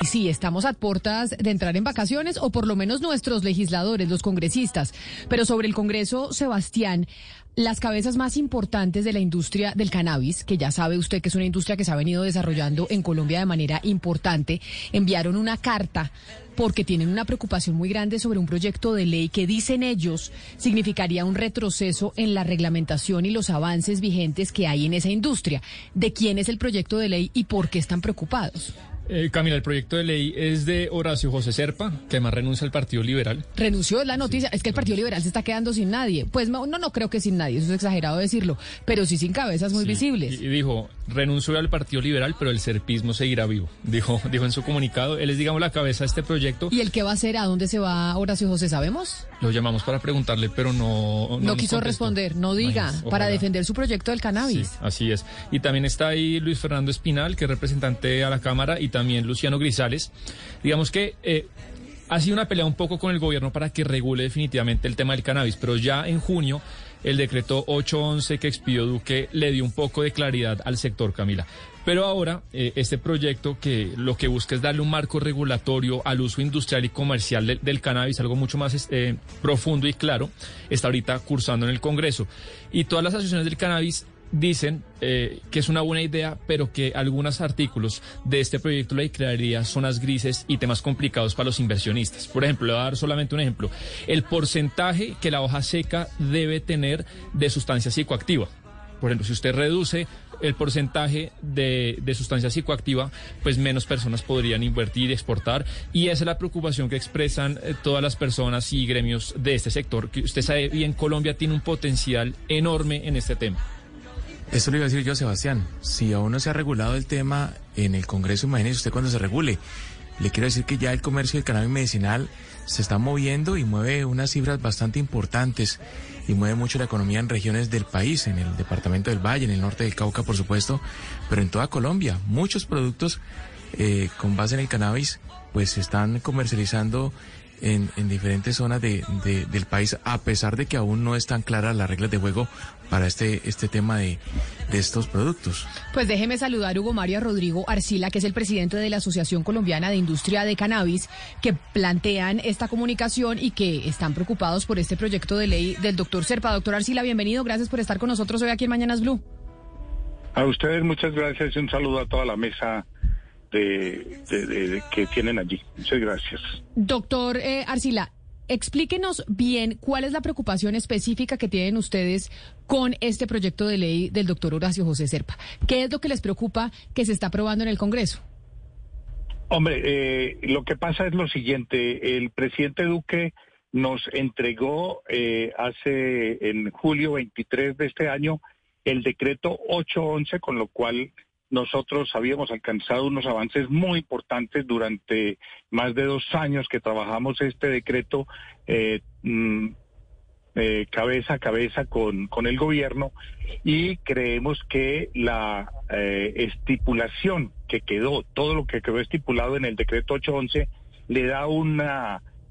Sí, estamos a puertas de entrar en vacaciones, o por lo menos nuestros legisladores, los congresistas. Pero sobre el Congreso, Sebastián, las cabezas más importantes de la industria del cannabis, que ya sabe usted que es una industria que se ha venido desarrollando en Colombia de manera importante, enviaron una carta porque tienen una preocupación muy grande sobre un proyecto de ley que dicen ellos significaría un retroceso en la reglamentación y los avances vigentes que hay en esa industria. ¿De quién es el proyecto de ley y por qué están preocupados? Eh, Camila, el proyecto de ley es de Horacio José Serpa, que además renuncia al Partido Liberal. Renunció, es la noticia. Es que el Partido Liberal se está quedando sin nadie. Pues no, no creo que sin nadie, eso es exagerado decirlo, pero sí sin cabezas muy visibles. Y, dijo, renunció al Partido Liberal, pero el serpismo seguirá vivo. Dijo, dijo en su comunicado, él es, digamos, la cabeza de este proyecto. ¿Y el qué va a hacer? ¿A dónde se va Horacio José? ¿Sabemos? Lo llamamos para preguntarle, pero no. No, quiso responder, no diga, para defender su proyecto del cannabis. Sí, así es. Y también está ahí Luis Fernando Espinal, que es representante a la Cámara, y también Luciano Gris digamos que eh, ha sido una pelea un poco con el gobierno para que regule definitivamente el tema del cannabis, pero ya en junio el decreto 811 que expidió Duque le dio un poco de claridad al sector, Camila. Pero ahora, eh, este proyecto que lo que busca es darle un marco regulatorio al uso industrial y comercial del cannabis, algo mucho más este, profundo y claro, está ahorita cursando en el Congreso. Y todas las asociaciones del cannabis dicen eh, que es una buena idea, pero que algunos artículos de este proyecto de ley crearía zonas grises y temas complicados para los inversionistas. Por ejemplo, le voy a dar solamente un ejemplo. El porcentaje que la hoja seca debe tener de sustancia psicoactiva. Por ejemplo, si usted reduce el porcentaje de, sustancia psicoactiva, pues menos personas podrían invertir y exportar. Y esa es la preocupación que expresan eh, todas las personas y gremios de este sector, que usted sabe bien, Colombia tiene un potencial enorme en este tema. Esto lo iba a decir yo, Sebastián. Si aún no se ha regulado el tema en el Congreso, imagínese usted cuando se regule. Le quiero decir que ya el comercio del cannabis medicinal se está moviendo y mueve unas cifras bastante importantes y mueve mucho la economía en regiones del país, en el departamento del Valle, en el norte del Cauca, por supuesto, pero en toda Colombia. Muchos productos eh, con base en el cannabis pues se están comercializando en, diferentes zonas de, del país, a pesar de que aún no están claras las reglas de juego para este, este tema de, de estos productos. Pues déjeme saludar Hugo Mario Rodrigo Arcila, que es el presidente de la Asociación Colombiana de Industria de Cannabis, que plantean esta comunicación y que están preocupados por este proyecto de ley del doctor Serpa. Doctor Arcila, bienvenido, gracias por estar con nosotros hoy aquí en Mañanas Blue. A ustedes muchas gracias y un saludo a toda la mesa de, que tienen allí. Muchas gracias. Doctor eh, Arcila, explíquenos bien cuál es la preocupación específica que tienen ustedes con este proyecto de ley del doctor Horacio José Serpa. ¿Qué es lo que les preocupa que se está aprobando en el Congreso? Hombre, eh, lo que pasa es lo siguiente. El presidente Duque nos entregó eh, hace en julio 23 de este año el decreto 811, con lo cual nosotros habíamos alcanzado unos avances muy importantes durante más de dos años que trabajamos este decreto eh, mm, eh, cabeza a cabeza con, con el gobierno y creemos que la eh, estipulación que quedó, todo lo que quedó estipulado en el decreto 811, le da un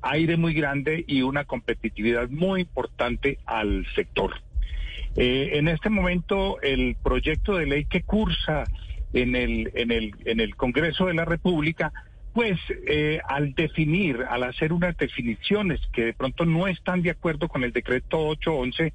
aire muy grande y una competitividad muy importante al sector. en este momento, el proyecto de ley que cursa en el, en el, en el Congreso de la República, pues eh, al definir, al hacer unas definiciones que de pronto no están de acuerdo con el decreto 811,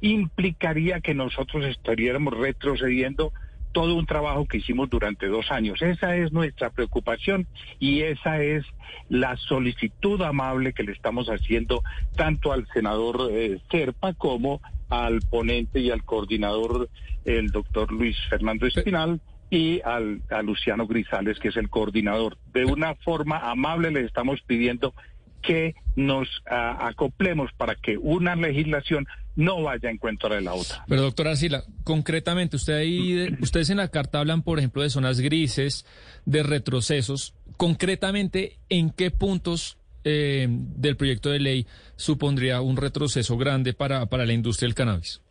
implicaría que nosotros estaríamos retrocediendo todo un trabajo que hicimos durante dos años. Esa es nuestra preocupación y esa es la solicitud amable que le estamos haciendo tanto al senador eh, Serpa como al ponente y al coordinador, el doctor Luis Fernando Espinal y al, a Luciano Grisales, que es el coordinador. De una forma amable le estamos pidiendo que nos acoplemos para que una legislación no vaya en contra de la otra. Pero doctor Arcila, concretamente, usted ahí, ustedes en la carta hablan, por ejemplo, de zonas grises, de retrocesos. Concretamente, ¿en qué puntos eh, del proyecto de ley supondría un retroceso grande para, para la industria del cannabis?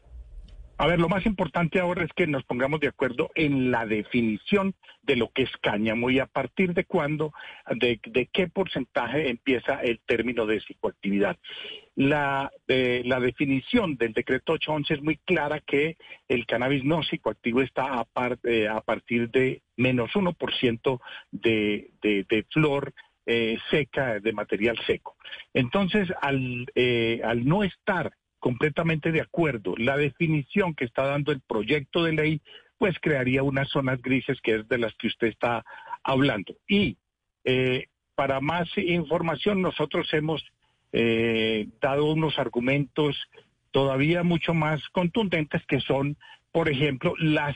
A ver, lo más importante ahora es que nos pongamos de acuerdo en la definición de lo que es cáñamo y a partir de cuándo, de, qué porcentaje empieza el término de psicoactividad. La, eh, definición del decreto 811 es muy clara que el cannabis no psicoactivo está a, eh, partir de menos 1% de, de, de flor eh, seca, de material seco. Entonces, al, al no estar completamente de acuerdo. La definición que está dando el proyecto de ley, pues crearía unas zonas grises que es de las que usted está hablando. Y eh, para más información, nosotros hemos eh, dado unos argumentos todavía mucho más contundentes que son, por ejemplo, las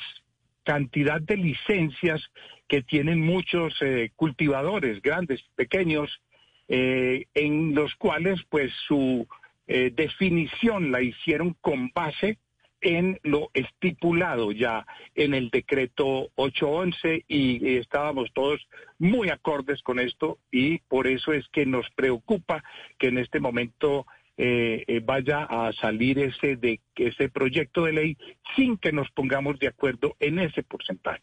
cantidad de licencias que tienen muchos eh, cultivadores, grandes, pequeños, en los cuales pues su eh, definición la hicieron con base en lo estipulado ya en el decreto 811 y estábamos todos muy acordes con esto y por eso es que nos preocupa que en este momento eh, eh, vaya a salir ese de ese proyecto de ley sin que nos pongamos de acuerdo en ese porcentaje.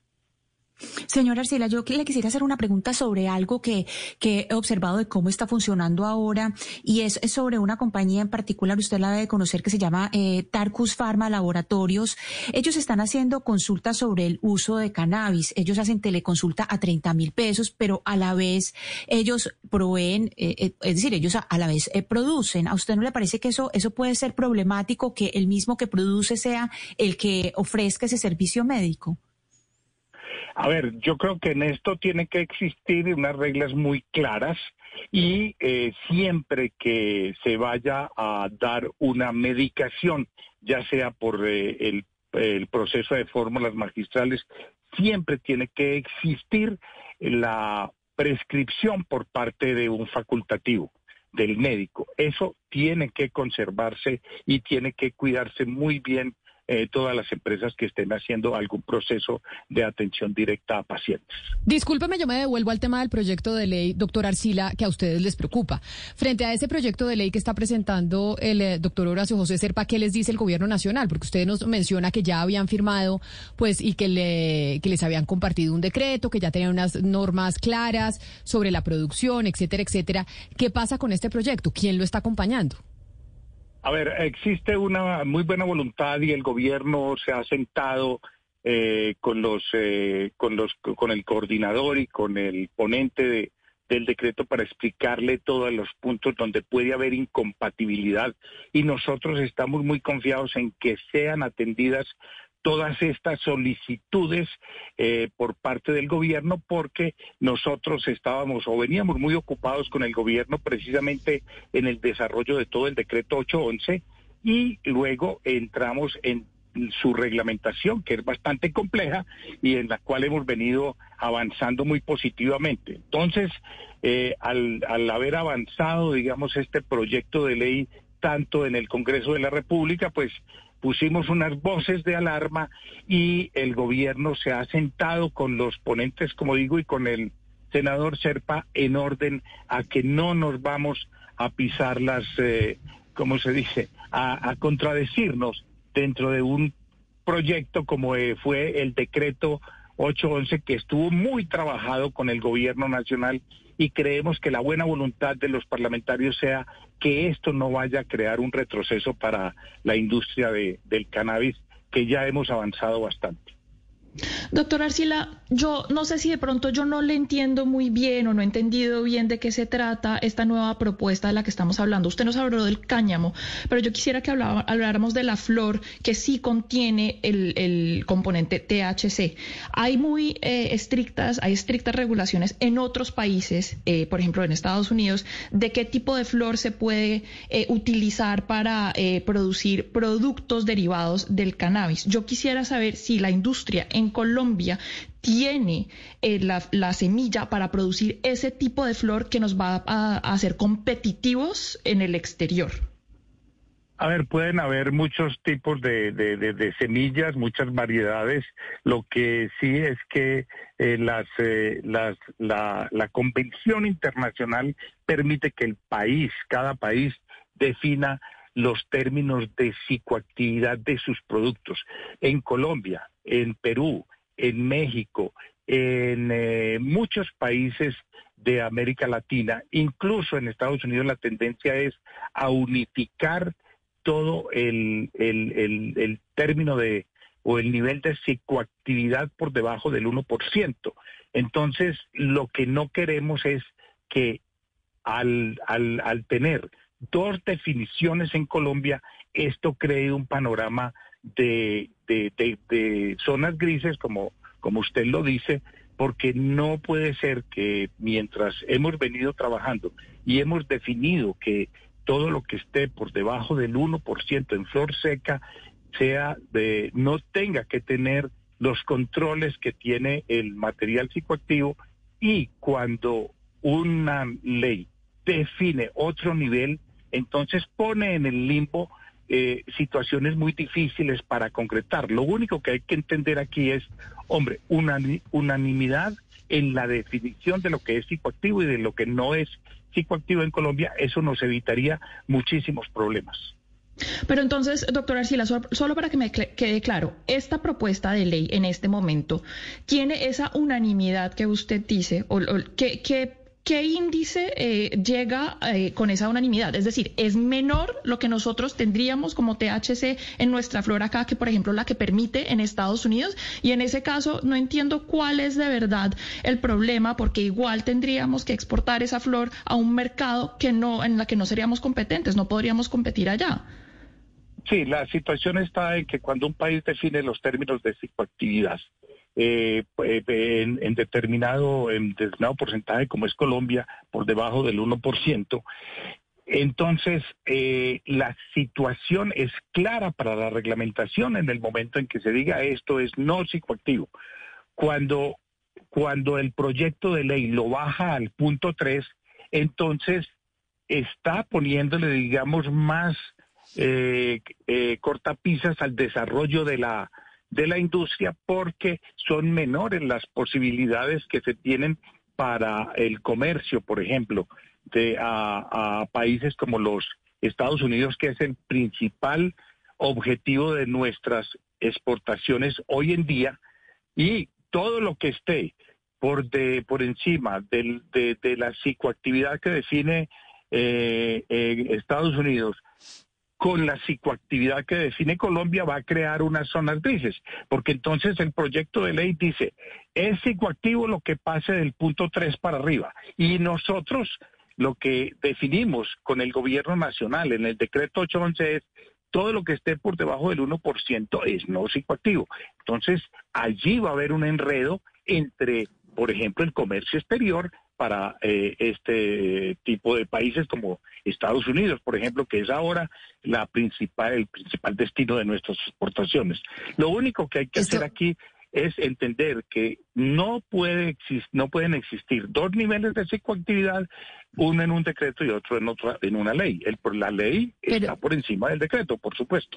Señora Arcila, yo le quisiera hacer una pregunta sobre algo que, que, he observado de cómo está funcionando ahora y es, sobre una compañía en particular, usted la debe conocer, que se llama eh, Tarcus Pharma Laboratorios. Ellos están haciendo consultas sobre el uso de cannabis. Ellos hacen teleconsulta a 30 mil pesos, pero a la vez ellos proveen, eh, eh, es decir, ellos a, a la vez producen. ¿A usted no le parece que eso, eso puede ser problemático, que el mismo que produce sea el que ofrezca ese servicio médico? A ver, yo creo que en esto tiene que existir unas reglas muy claras y eh, siempre que se vaya a dar una medicación, ya sea por eh, el, el proceso de fórmulas magistrales, siempre tiene que existir la prescripción por parte de un facultativo del médico. Eso tiene que conservarse y tiene que cuidarse muy bien eh, todas las empresas que estén haciendo algún proceso de atención directa a pacientes. Discúlpeme, yo me devuelvo al tema del proyecto de ley, doctor Arcila, que a ustedes les preocupa. Frente a ese proyecto de ley que está presentando el eh, doctor Horacio José Serpa, ¿qué les dice el gobierno nacional? Porque usted nos menciona que ya habían firmado, pues, y que, le, que les habían compartido un decreto, que ya tenían unas normas claras sobre la producción, etcétera, etcétera. ¿Qué pasa con este proyecto? ¿Quién lo está acompañando? A ver, existe una muy buena voluntad y el gobierno se ha sentado eh, con los, eh, con los, con el coordinador y con el ponente de, del decreto para explicarle todos los puntos donde puede haber incompatibilidad. Y nosotros estamos muy confiados en que sean atendidas todas estas solicitudes eh, por parte del gobierno porque nosotros estábamos o veníamos muy ocupados con el gobierno precisamente en el desarrollo de todo el decreto 811 y luego entramos en su reglamentación, que es bastante compleja y en la cual hemos venido avanzando muy positivamente. Entonces, eh, al, al haber avanzado, digamos, este proyecto de ley tanto en el Congreso de la República, pues pusimos unas voces de alarma y el gobierno se ha sentado con los ponentes, como digo, y con el senador Serpa en orden a que no nos vamos a pisar las, eh, como se dice, a, contradecirnos dentro de un proyecto como fue el decreto 811 que estuvo muy trabajado con el gobierno nacional y creemos que la buena voluntad de los parlamentarios sea que esto no vaya a crear un retroceso para la industria de, del cannabis, que ya hemos avanzado bastante. Doctor Arcila, yo no sé si de pronto yo no le entiendo muy bien o no he entendido bien de qué se trata esta nueva propuesta de la que estamos hablando. Usted nos habló del cáñamo, pero yo quisiera que habláramos de la flor que sí contiene el, componente THC. Hay muy eh, estrictas, hay estrictas regulaciones en otros países, eh, por ejemplo en Estados Unidos, de qué tipo de flor se puede eh, utilizar para producir productos derivados del cannabis. Yo quisiera saber si la industria en Colombia tiene eh, la, semilla para producir ese tipo de flor que nos va a, hacer competitivos en el exterior. A ver, pueden haber muchos tipos de, de, semillas, muchas variedades. Lo que sí es que eh, las, eh, las, la, la convención internacional permite que el país, cada país, defina los términos de psicoactividad de sus productos. En Colombia, en Perú, en México, en eh, muchos países de América Latina, incluso en Estados Unidos la tendencia es a unificar todo el, el, término de o el nivel de psicoactividad por debajo del 1%. Entonces, lo que no queremos es que al, al, al tener dos definiciones en Colombia, esto cree un panorama de, de, de, zonas grises, como, como usted lo dice, porque no puede ser que mientras hemos venido trabajando y hemos definido que todo lo que esté por debajo del 1% en flor seca sea de, no tenga que tener los controles que tiene el material psicoactivo y cuando una ley define otro nivel, entonces pone en el limbo eh, situaciones muy difíciles para concretar. Lo único que hay que entender aquí es, hombre, una unanimidad en la definición de lo que es psicoactivo y de lo que no es psicoactivo en Colombia, eso nos evitaría muchísimos problemas. Pero entonces, doctor Arcila, solo para que me quede claro, esta propuesta de ley en este momento tiene esa unanimidad que usted dice, o, que ¿qué índice eh, llega eh, con esa unanimidad? Es decir, ¿es menor lo que nosotros tendríamos como THC en nuestra flora acá que, por ejemplo, la que permite en Estados Unidos? Y en ese caso, no entiendo cuál es de verdad el problema, porque igual tendríamos que exportar esa flor a un mercado que no, en la que no seríamos competentes, no podríamos competir allá. Sí, la situación está en que cuando un país define los términos de psicoactividad, eh, eh, en, determinado, en determinado porcentaje, como es Colombia, por debajo del 1%. Entonces, eh, la situación es clara para la reglamentación en el momento en que se diga esto es no psicoactivo. Cuando, cuando el proyecto de ley lo baja al punto 3, entonces está poniéndole, digamos, más cortapisas al desarrollo de la, de la industria porque son menores las posibilidades que se tienen para el comercio, por ejemplo, de, a, países como los Estados Unidos, que es el principal objetivo de nuestras exportaciones hoy en día, y todo lo que esté por, de, por encima de, la psicoactividad que define eh, eh, Estados Unidos con la psicoactividad que define Colombia va a crear unas zonas grises, porque entonces el proyecto de ley dice, es psicoactivo lo que pase del punto 3 para arriba. Y nosotros lo que definimos con el gobierno nacional en el decreto 811 es todo lo que esté por debajo del 1% es no psicoactivo. Entonces, allí va a haber un enredo entre, por ejemplo, el comercio exterior para eh, este tipo de países como Estados Unidos, por ejemplo, que es ahora la principal, el principal destino de nuestras exportaciones. Lo único que hay que hacer aquí es entender que no puede no pueden existir dos niveles de psicoactividad, uno en un decreto y otro en otra en una ley. El, la ley está por encima del decreto, por supuesto.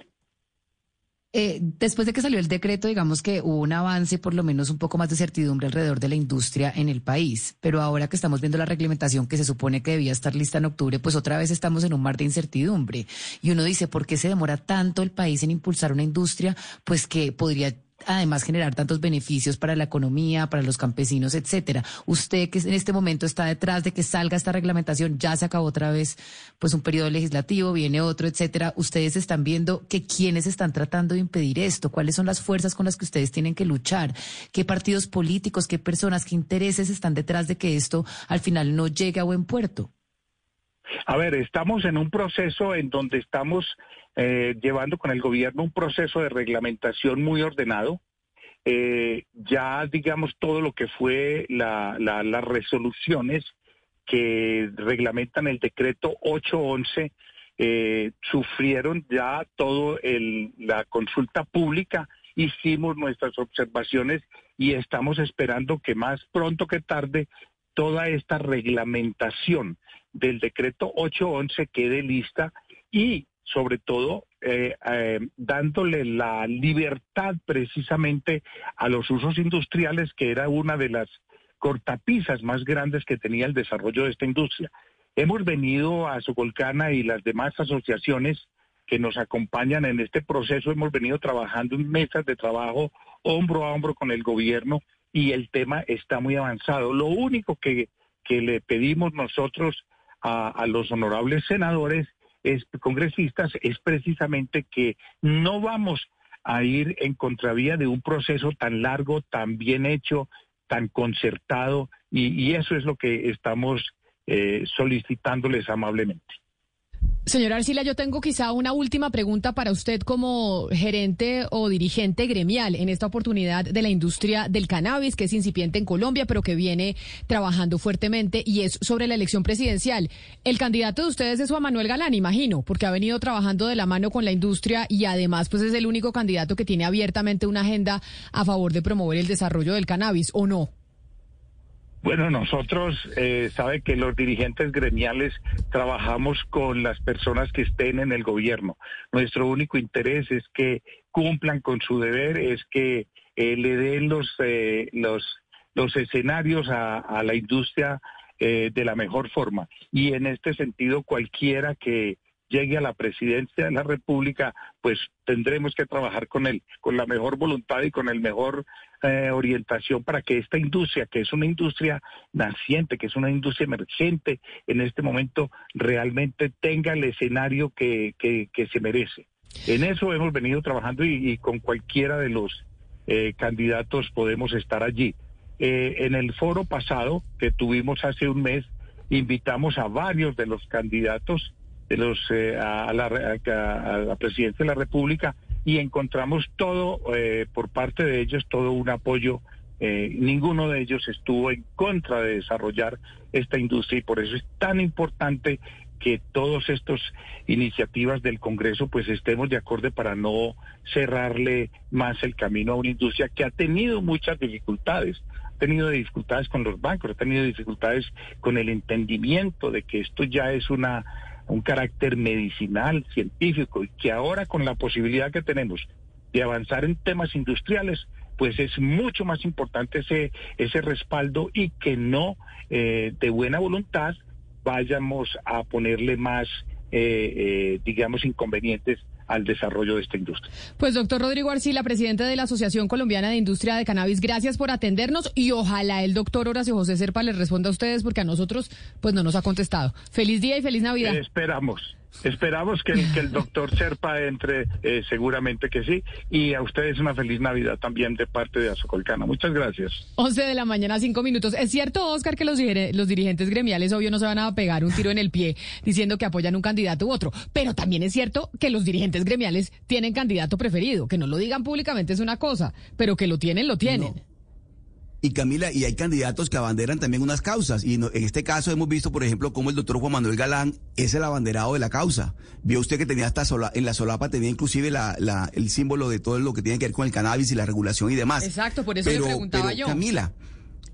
Eh, después de que salió el decreto, digamos que hubo un avance, por lo menos un poco más de certidumbre alrededor de la industria en el país. Pero ahora que estamos viendo la reglamentación que se supone que debía estar lista en octubre, pues otra vez estamos en un mar de incertidumbre. Y uno dice, ¿por qué se demora tanto el país en impulsar una industria? Pues que podría además generar tantos beneficios para la economía, para los campesinos, etcétera. Usted que en este momento está detrás de que salga esta reglamentación, ya se acabó otra vez pues un periodo legislativo, viene otro, etcétera. Ustedes están viendo que quiénes están tratando de impedir esto, cuáles son las fuerzas con las que ustedes tienen que luchar, qué partidos políticos, qué personas, qué intereses están detrás de que esto al final no llegue a buen puerto. A ver, estamos en un proceso en donde estamos eh, llevando con el gobierno un proceso de reglamentación muy ordenado. Eh, ya, digamos, todo lo que fue las resoluciones que reglamentan el decreto 811 eh, sufrieron ya todo el, la consulta pública, hicimos nuestras observaciones y estamos esperando que más pronto que tarde toda esta reglamentación del decreto 811 quede lista y sobre todo eh, eh, dándole la libertad precisamente a los usos industriales, que era una de las cortapisas más grandes que tenía el desarrollo de esta industria. Hemos venido a Socolcana y las demás asociaciones que nos acompañan en este proceso, hemos venido trabajando en mesas de trabajo hombro a hombro con el gobierno y el tema está muy avanzado. Lo único que, que le pedimos nosotros a, los honorables senadores, es, congresistas, es precisamente que no vamos a ir en contravía de un proceso tan largo, tan bien hecho, tan concertado, y, y eso es lo que estamos eh, solicitándoles amablemente. Señora Arcila, yo tengo quizá una última pregunta para usted como gerente o dirigente gremial en esta oportunidad de la industria del cannabis, que es incipiente en Colombia, pero que viene trabajando fuertemente y es sobre la elección presidencial. El candidato de ustedes es Juan Manuel Galán, imagino, porque ha venido trabajando de la mano con la industria y además pues es el único candidato que tiene abiertamente una agenda a favor de promover el desarrollo del cannabis, ¿o no? Bueno, nosotros, eh, sabe que los dirigentes gremiales trabajamos con las personas que estén en el gobierno. Nuestro único interés es que cumplan con su deber, es que eh, le den los, eh, los, los escenarios a, a la industria eh, de la mejor forma. Y en este sentido, cualquiera que llegue a la presidencia de la República, pues tendremos que trabajar con él, con la mejor voluntad y con el mejor eh, orientación para que esta industria, que es una industria naciente, que es una industria emergente en este momento, realmente tenga el escenario que, se merece. En eso hemos venido trabajando y, y con cualquiera de los eh, candidatos podemos estar allí. Eh, en el foro pasado que tuvimos hace un mes, invitamos a varios de los candidatos de los eh, a, la, a, la, presidencia de la República y encontramos todo eh, por parte de ellos, todo un apoyo. Eh, ninguno de ellos estuvo en contra de desarrollar esta industria y por eso es tan importante que todas estas iniciativas del Congreso pues estemos de acuerdo para no cerrarle más el camino a una industria que ha tenido muchas dificultades, ha tenido dificultades con los bancos, ha tenido dificultades con el entendimiento de que esto ya es una un carácter medicinal, científico, y que ahora con la posibilidad que tenemos de avanzar en temas industriales, pues es mucho más importante ese, ese respaldo y que no eh, de buena voluntad vayamos a ponerle más, eh, eh, digamos, inconvenientes al desarrollo de esta industria. Pues doctor Rodrigo Arcila, presidente de la Asociación Colombiana de Industria de Cannabis, gracias por atendernos y ojalá el doctor Horacio José Serpa les responda a ustedes porque a nosotros pues no nos ha contestado. Feliz día y feliz Navidad. Esperamos. Esperamos que, el, que el doctor Serpa entre, eh, seguramente que sí. Y a ustedes una feliz Navidad también de parte de Azocolcana. Muchas gracias. 11 de la mañana, 5 minutos. Es cierto, Oscar, que los, los dirigentes gremiales, obvio, no se van a pegar un tiro en el pie diciendo que apoyan un candidato u otro. Pero también es cierto que los dirigentes gremiales tienen candidato preferido. Que no lo digan públicamente es una cosa, pero que lo tienen, lo tienen. No. Y Camila, y hay candidatos que abanderan también unas causas. Y no, en este caso hemos visto, por ejemplo, cómo el doctor Juan Manuel Galán es el abanderado de la causa. Vio usted que tenía hasta sola, en la solapa tenía inclusive la, la, el símbolo de todo lo que tiene que ver con el cannabis y la regulación y demás. Exacto, por eso pero, le preguntaba pero, yo. Camila,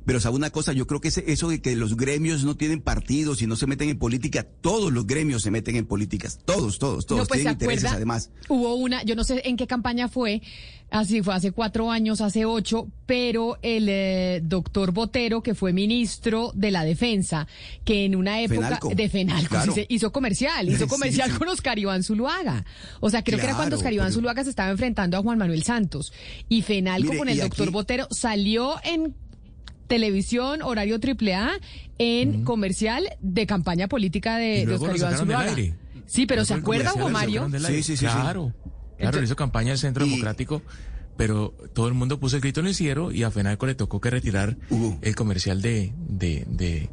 pero sabe una cosa, yo creo que ese, eso de que los gremios no tienen partidos y no se meten en política, todos los gremios se meten en políticas, todos, todos, todos no, pues, tienen ¿se intereses acuerda? además. Hubo una, yo no sé en qué campaña fue, así fue hace cuatro años, hace ocho, pero el eh, doctor Botero, que fue ministro de la defensa, que en una época Fenalco. de Fenalco Claro. sí, se hizo comercial, hizo comercial sí. con Oscar Iván Zuluaga. O sea, creo que era cuando Oscar Iván pero- Zuluaga se estaba enfrentando a Juan Manuel Santos. Y Fenalco Mire, con el doctor aquí- Botero salió en televisión, horario triple A, en comercial de campaña política de, Y de luego Oscar lo Iván del aire. Sí, pero ¿se el acuerda, Juan Mario? Sí, sí, sí, sí. Claro. Claro, Entonces- le hizo campaña al Centro Y- Democrático, pero todo el mundo puso el grito en el cielo y a Fenalco le tocó que retirar el comercial de, de, de,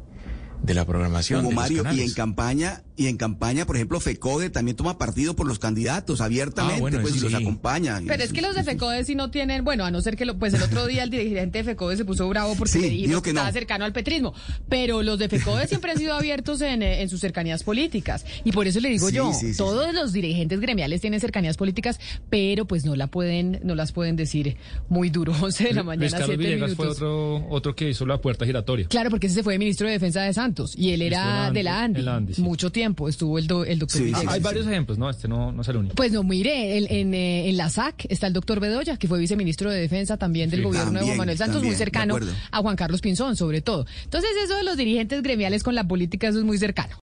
de la programación. Hugo de los Mario, y en campaña, y en campaña, por ejemplo, FECODE también toma partido por los candidatos abiertamente, Ah, bueno, pues, y los acompaña. Pero es que los de FECODE sí no tienen, bueno, a no ser que lo, pues el otro día el dirigente de FECODE se puso bravo porque Sí, le dijimos dijo que no. estaba cercano al petrismo, pero los de FECODE siempre han sido abiertos en, eh, en sus cercanías políticas y por eso le digo Sí, yo, sí, sí, todos los dirigentes gremiales tienen cercanías políticas, pero pues no la pueden, no las pueden decir muy duro, 11 de la Luis mañana, Carlos 7 Villegas minutos. fue otro, otro que hizo la puerta giratoria. Claro, porque ese se fue de ministro de Defensa de Santos. Santos y él era de la Andy, Andy. en la Andy, sí. Mucho tiempo estuvo el, do- el doctor Sí. Hay varios ejemplos, ¿no? Este no, no es el único. Pues no, mire, en, en, eh, en la SAC está el doctor Bedoya, que fue viceministro de Defensa también del Sí. gobierno de Juan Manuel Santos, también, muy cercano a Juan Carlos Pinzón, sobre todo. Entonces, eso de los dirigentes gremiales con la política, eso es muy cercano.